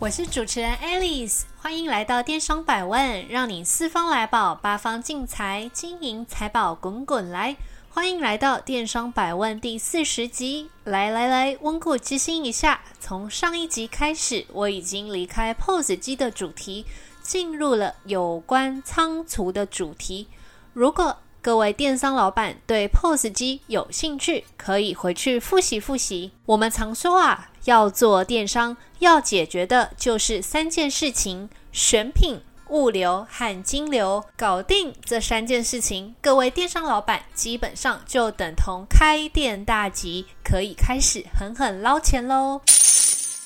我是主持人 Alice，欢迎来到电商百问，让你四方来宝，八方进财，金银财宝滚滚来。欢迎来到电商百问第四十集。来来来，温故知新一下。从上一集开始，我已经离开 POS 机的主题，进入了有关仓储的主题。如果各位电商老板对 POS 机有兴趣，可以回去复习复习。我们常说啊，要做电商，要解决的就是三件事情：选品。物流和金流搞定这三件事情，各位电商老板基本上就等同开店大吉，可以开始狠狠捞钱喽。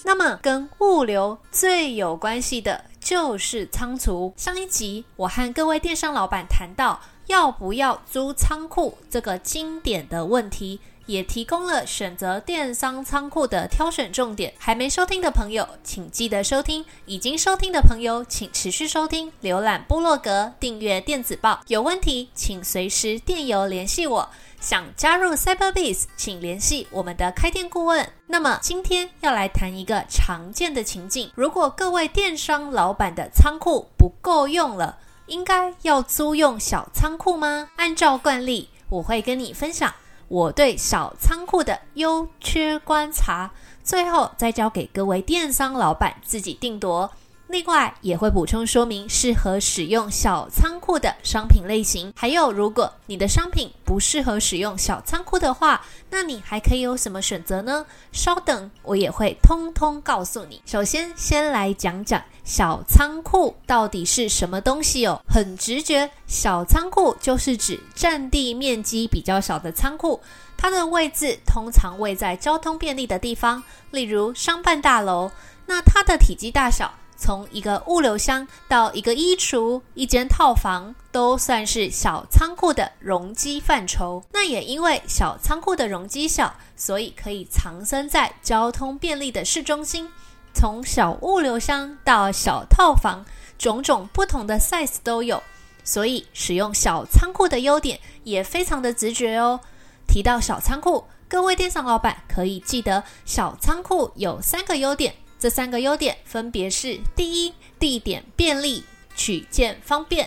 那么跟物流最有关系的就是仓储。上一集我和各位电商老板谈到要不要租仓库这个经典的问题。也提供了选择电商仓库的挑选重点。还没收听的朋友，请记得收听；已经收听的朋友，请持续收听。浏览部落格，订阅电子报。有问题，请随时电邮联系我。想加入 Cyberbiz，请联系我们的开店顾问。那么今天要来谈一个常见的情境：如果各位电商老板的仓库不够用了，应该要租用小仓库吗？按照惯例，我会跟你分享。我对小仓库的优缺观察，最后再交给各位电商老板自己定夺。另外也会补充说明适合使用小仓库的商品类型，还有如果你的商品不适合使用小仓库的话，那你还可以有什么选择呢？稍等，我也会通通告诉你。首先，先来讲讲小仓库到底是什么东西哦。很直觉，小仓库就是指占地面积比较小的仓库，它的位置通常位在交通便利的地方，例如商办大楼。那它的体积大小，从一个物流箱到一个衣橱、一间套房，都算是小仓库的容积范畴。那也因为小仓库的容积小，所以可以藏身在交通便利的市中心。从小物流箱到小套房，种种不同的 size 都有。所以使用小仓库的优点也非常的直觉哦。提到小仓库，各位电商老板可以记得，小仓库有三个优点。这三个优点分别是：第一，地点便利，取件方便；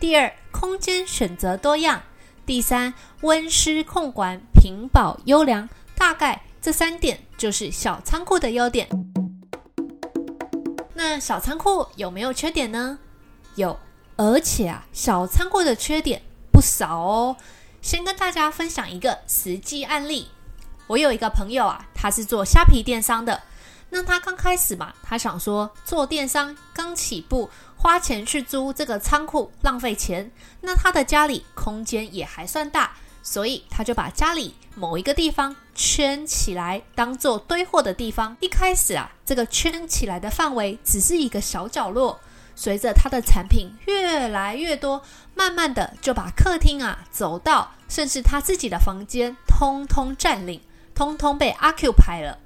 第二，空间选择多样；第三，温湿控管，品保优良。大概这三点就是小仓库的优点。那小仓库有没有缺点呢？有，而且啊，小仓库的缺点不少哦。先跟大家分享一个实际案例。我有一个朋友啊，他是做虾皮电商的。那他刚开始嘛，他想说做电商刚起步，花钱去租这个仓库浪费钱。那他的家里空间也还算大，所以他就把家里某一个地方圈起来，当做堆货的地方。一开始啊，这个圈起来的范围只是一个小角落，随着他的产品越来越多，慢慢的就把客厅啊、走道，甚至他自己的房间，通通占领，通通被 occupy 了。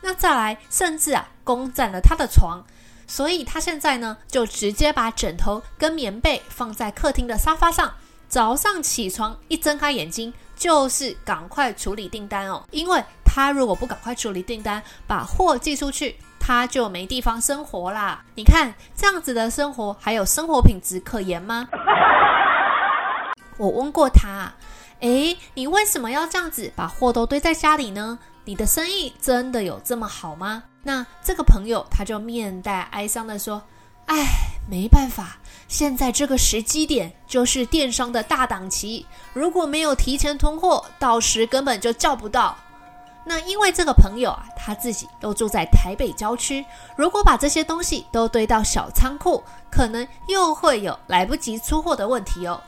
那再来，甚至啊，攻占了他的床，所以他现在呢，就直接把枕头跟棉被放在客厅的沙发上。早上起床一睁开眼睛，就是赶快处理订单哦，因为他如果不赶快处理订单，把货寄出去，他就没地方生活啦。你看这样子的生活，还有生活品质可言吗？我问过他，诶，你为什么要这样子把货都堆在家里呢？你的生意真的有这么好吗？那这个朋友他就面带哀伤地说：“哎，没办法，现在这个时机点就是电商的大档期，如果没有提前囤货，到时根本就叫不到。那因为这个朋友啊，他自己都住在台北郊区，如果把这些东西都堆到小仓库，可能又会有来不及出货的问题哦。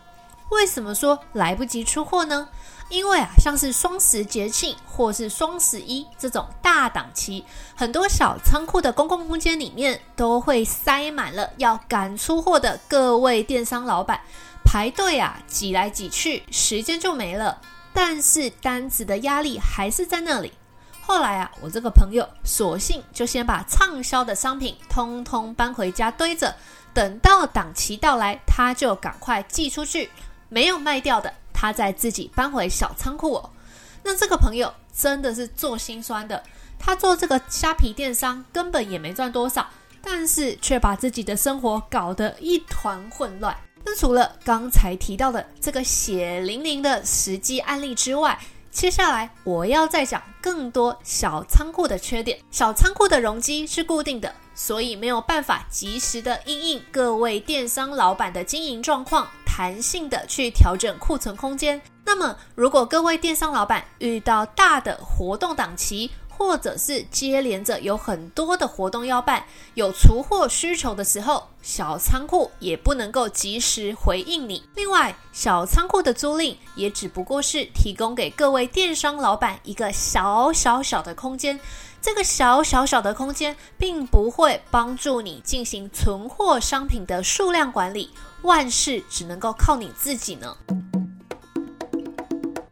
为什么说来不及出货呢？”因为啊，像是双十节庆或是双十一这种大档期，很多小仓库的公共空间里面都会塞满了要赶出货的各位电商老板，排队啊，挤来挤去，时间就没了。但是单子的压力还是在那里。后来啊，我这个朋友索性就先把畅销的商品通通搬回家堆着，等到档期到来，他就赶快寄出去。没有卖掉的，他再自己搬回小仓库哦。那这个朋友真的是做心酸的，他做这个虾皮电商根本也没赚多少，但是却把自己的生活搞得一团混乱。那除了刚才提到的这个血淋淋的实际案例之外，接下来我要再讲更多小仓库的缺点。小仓库的容积是固定的。所以没有办法及时的因应各位电商老板的经营状况，弹性的去调整库存空间。那么，如果各位电商老板遇到大的活动档期，或者是接连着有很多的活动要办，有出货需求的时候，小仓库也不能够及时回应你。另外，小仓库的租赁也只不过是提供给各位电商老板一个小小小的空间。这个小小小的空间，并不会帮助你进行存货商品的数量管理，万事只能够靠你自己呢。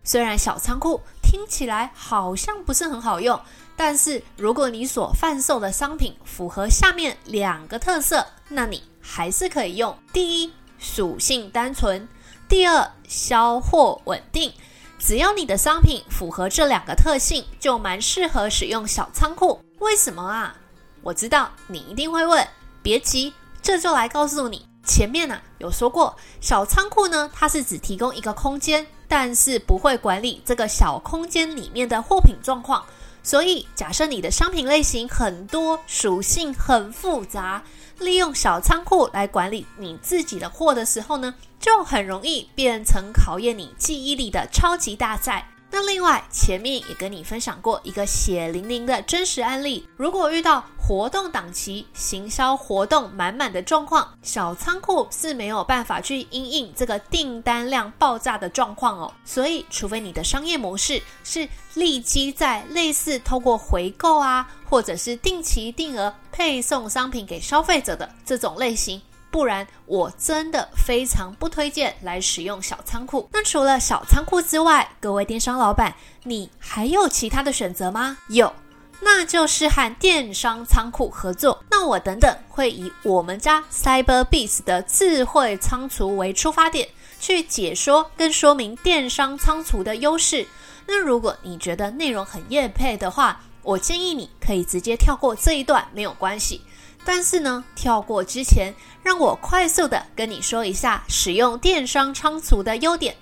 虽然小仓库听起来好像不是很好用，但是如果你所贩售的商品符合下面两个特色，那你还是可以用。第一，属性单纯；第二，销货稳定。只要你的商品符合这两个特性，就蛮适合使用小仓库。为什么啊？我知道你一定会问，别急，这就来告诉你。前面呢、啊、有说过，小仓库呢，它是只提供一个空间，但是不会管理这个小空间里面的货品状况。所以，假设你的商品类型很多，属性很复杂，利用小仓库来管理你自己的货的时候呢，就很容易变成考验你记忆力的超级大赛。那另外，前面也跟你分享过一个血淋淋的真实案例。如果遇到活动档期、行销活动满满的状况，小仓库是没有办法去因应这个订单量爆炸的状况哦。所以，除非你的商业模式是立即在类似透过回购啊，或者是定期定额配送商品给消费者的这种类型。不然，我真的非常不推荐来使用小仓库。那除了小仓库之外，各位电商老板，你还有其他的选择吗？有，那就是和电商仓库合作。那我等等会以我们家 Cyberbiz 的智慧仓储为出发点，去解说跟说明电商仓储的优势。那如果你觉得内容很业配的话，我建议你可以直接跳过这一段，没有关系。但是呢，跳过之前，让我快速的跟你说一下使用电商仓储的优点。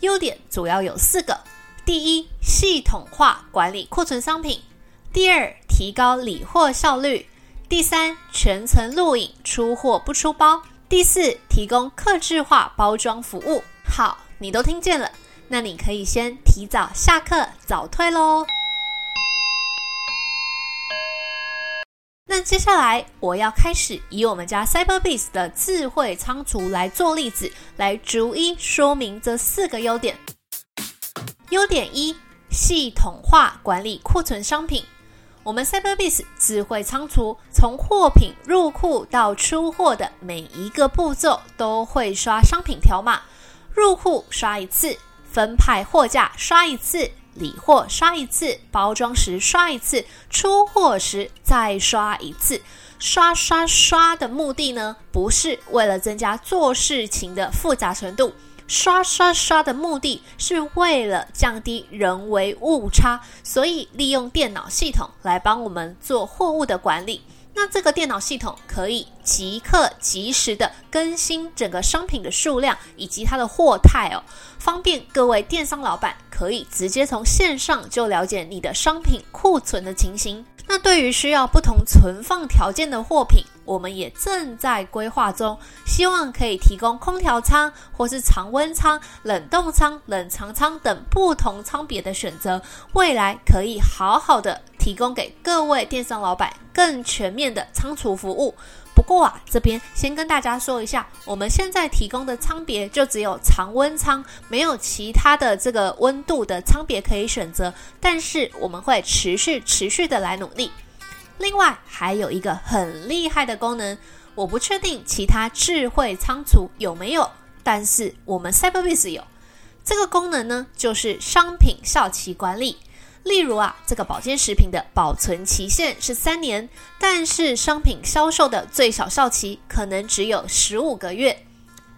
优点主要有四个：第一，系统化管理库存商品；第二，提高理货效率；第三，全程录影，出货不出包；第四，提供客制化包装服务。好，你都听见了，那你可以先提早下课早退喽。那接下来我要开始以我们家 Cyberbiz 的智慧仓储来做例子，来逐一说明这四个优点。优点一：系统化管理库存商品。我们 Cyberbiz 智慧仓储从货品入库到出货的每一个步骤都会刷商品条码，入库刷一次，分派货架刷一次。理货刷一次，包装时刷一次，出货时再刷一次。刷刷刷的目的呢，不是为了增加做事情的复杂程度，刷刷刷的目的是为了降低人为误差，所以利用电脑系统来帮我们做货物的管理。那这个电脑系统可以即刻及时的更新整个商品的数量以及它的货态哦，方便各位电商老板可以直接从线上就了解你的商品库存的情形。那对于需要不同存放条件的货品，我们也正在规划中，希望可以提供空调仓或是常温仓、冷冻仓、冷藏仓等不同仓别的选择，未来可以好好的提供给各位电商老板更全面的仓储服务。不过啊，这边先跟大家说一下，我们现在提供的仓别就只有常温仓，没有其他的这个温度的仓别可以选择。但是我们会持续持续的来努力。另外还有一个很厉害的功能，我不确定其他智慧仓储有没有，但是我们 Cyberbiz 有。这个功能呢，就是商品效期管理。例如啊，这个保健食品的保存期限是三年，但是商品销售的最小效期可能只有十五个月。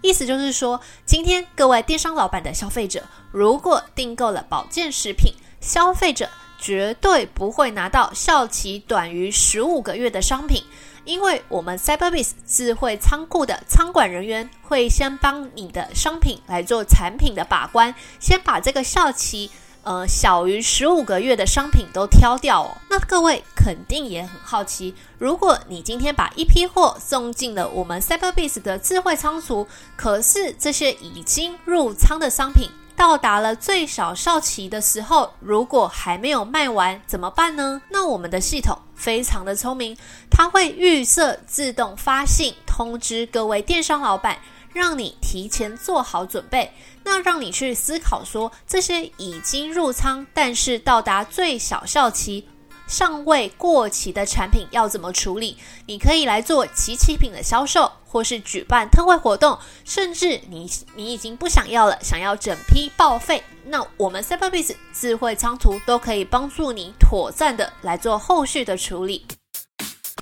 意思就是说，今天各位电商老板的消费者，如果订购了保健食品，消费者绝对不会拿到效期短于十五个月的商品，因为我们 CyberBase 智慧仓库的仓管人员会先帮你的商品来做产品的把关，先把这个效期。呃，小于十五个月的商品都挑掉哦。那各位肯定也很好奇，如果你今天把一批货送进了我们 Cyberbiz 的智慧仓储，可是这些已经入仓的商品到达了最小效期的时候，如果还没有卖完，怎么办呢？那我们的系统非常的聪明，它会预设自动发信通知各位电商老板。让你提前做好准备，那让你去思考说，这些已经入仓，但是到达最小效期尚未过期的产品要怎么处理？你可以来做即期品的销售，或是举办特惠活动，甚至你你已经不想要了，想要整批报废，那我们 Cyberbiz 智慧仓储都可以帮助你妥善的来做后续的处理。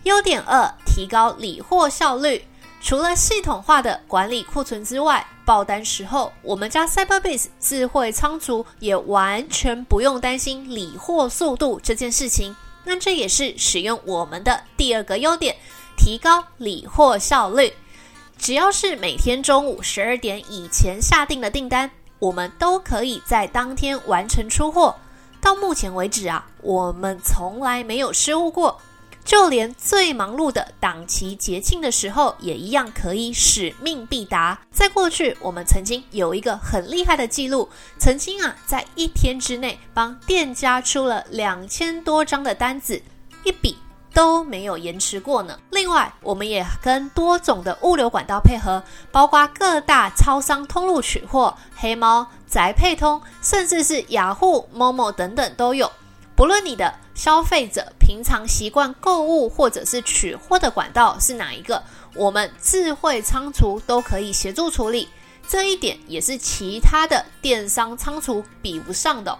优点二，提高理货效率。除了系统化的管理库存之外，爆单时候，我们家 CyberBase 智慧仓储也完全不用担心理货速度这件事情。那这也是使用我们的第二个优点，提高理货效率。只要是每天中午十二点以前下订的订单，我们都可以在当天完成出货。到目前为止啊，我们从来没有失误过。就连最忙碌的档期节庆的时候，也一样可以使命必达。在过去，我们曾经有一个很厉害的记录，曾经啊，在一天之内帮店家出了两千多张的单子，一笔都没有延迟过呢。另外，我们也跟多种的物流管道配合，包括各大超商通路取货、黑猫、宅配通，甚至是雅虎、Momo 等等都有。不论你的消费者平常习惯购物或者是取货的管道是哪一个，我们智慧仓储都可以协助处理。这一点也是其他的电商仓储比不上的。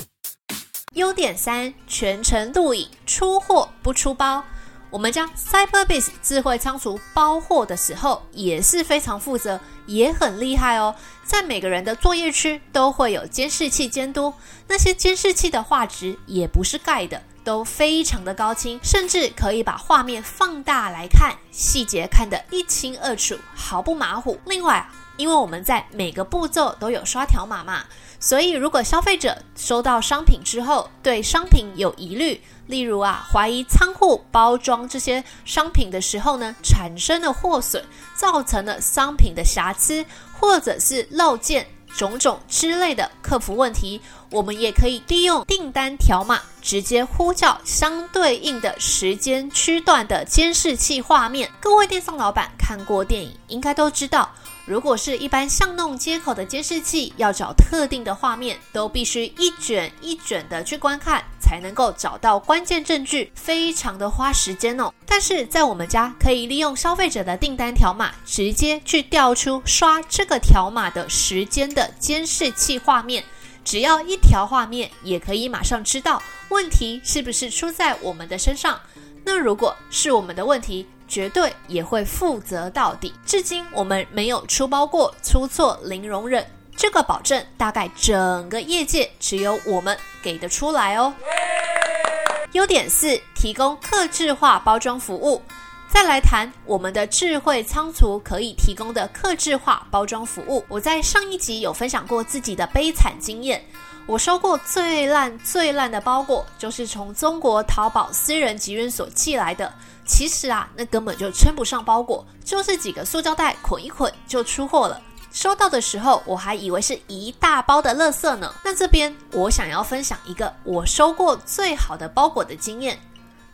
优点三：全程录影，出货不出包。我们家 Cyberbase 智慧仓储包货的时候也是非常负责，也很厉害哦。在每个人的作业区都会有监视器监督，那些监视器的画质也不是盖的，都非常的高清，甚至可以把画面放大来看，细节看得一清二楚，毫不马虎。另外，因为我们在每个步骤都有刷条码嘛，所以如果消费者收到商品之后对商品有疑虑，例如啊，怀疑仓库包装这些商品的时候呢，产生了货损，造成了商品的瑕疵，或者是漏件种种之类的客服问题，我们也可以利用订单条码，直接呼叫相对应的时间区段的监视器画面。各位电商老板看过电影，应该都知道。如果是一般巷弄街口的监视器，要找特定的画面，都必须一卷一卷的去观看，才能够找到关键证据，非常的花时间哦。但是在我们家，可以利用消费者的订单条码，直接去调出刷这个条码的时间的监视器画面，只要一条画面，也可以马上知道问题是不是出在我们的身上。那如果是我们的问题，绝对也会负责到底。至今我们没有出包过，出错零容忍，这个保证大概整个业界只有我们给得出来哦。优点四，提供客制化包装服务。再来谈我们的智慧仓储可以提供的客制化包装服务。我在上一集有分享过自己的悲惨经验，我收过最烂最烂的包裹，就是从中国淘宝私人集运所寄来的。其实啊，那根本就称不上包裹，就是几个塑胶袋捆一捆就出货了。收到的时候，我还以为是一大包的垃圾呢。那这边我想要分享一个我收过最好的包裹的经验，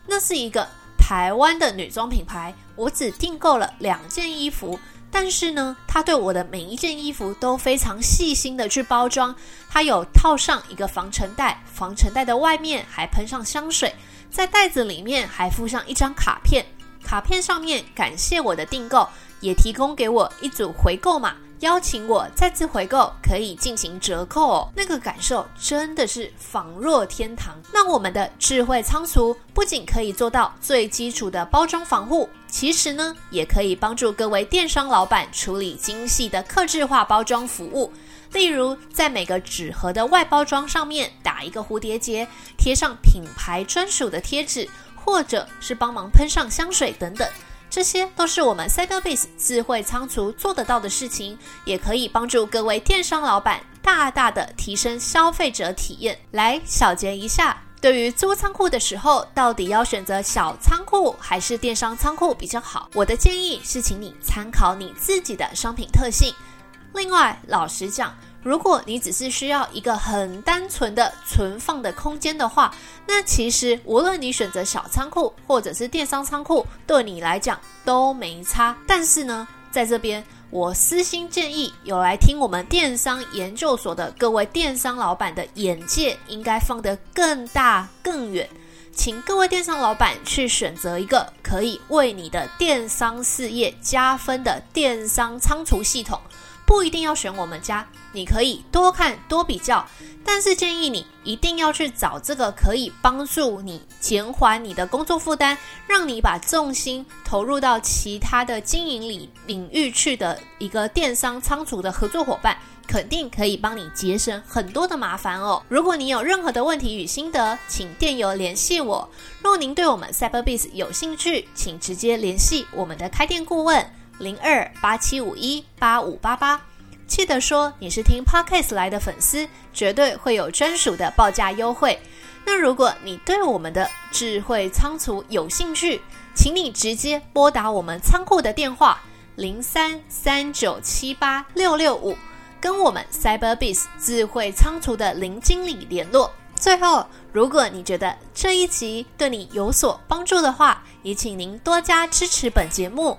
那是一个台湾的女装品牌，我只订购了两件衣服。但是呢，他对我的每一件衣服都非常细心的去包装。他有套上一个防尘袋，防尘袋的外面还喷上香水，在袋子里面还附上一张卡片，卡片上面感谢我的订购，也提供给我一组回购码。邀请我再次回购，可以进行折扣哦，那个感受真的是仿若天堂。那我们的智慧仓储不仅可以做到最基础的包装防护，其实呢，也可以帮助各位电商老板处理精细的客制化包装服务。例如，在每个纸盒的外包装上面打一个蝴蝶结，贴上品牌专属的贴纸，或者是帮忙喷上香水等等。这些都是我们 CyberBase 智慧仓储做得到的事情，也可以帮助各位电商老板大大的提升消费者体验。来小结一下，对于租仓库的时候，到底要选择小仓库还是电商仓库比较好？我的建议是，请你参考你自己的商品特性。另外，老实讲。如果你只是需要一个很单纯的存放的空间的话，那其实无论你选择小仓库或者是电商仓库，对你来讲都没差。但是呢，在这边我私心建议，有来听我们电商研究所的各位电商老板的眼界应该放得更大更远，请各位电商老板去选择一个可以为你的电商事业加分的电商仓储系统。不一定要选我们家，你可以多看多比较，但是建议你一定要去找这个可以帮助你减缓你的工作负担，让你把重心投入到其他的经营领领域去的一个电商仓储的合作伙伴，肯定可以帮你节省很多的麻烦哦。如果你有任何的问题与心得，请电邮联系我。若您对我们 Cyberbiz 有兴趣，请直接联系我们的开店顾问。零二八七五一八五八八，记得说你是听 Podcast 来的粉丝，绝对会有专属的报价优惠。那如果你对我们的智慧仓储有兴趣，请你直接拨打我们仓库的电话零三三九七八六六五，跟我们 Cyberbiz 智慧仓储的林经理联络。最后，如果你觉得这一集对你有所帮助的话，也请您多加支持本节目。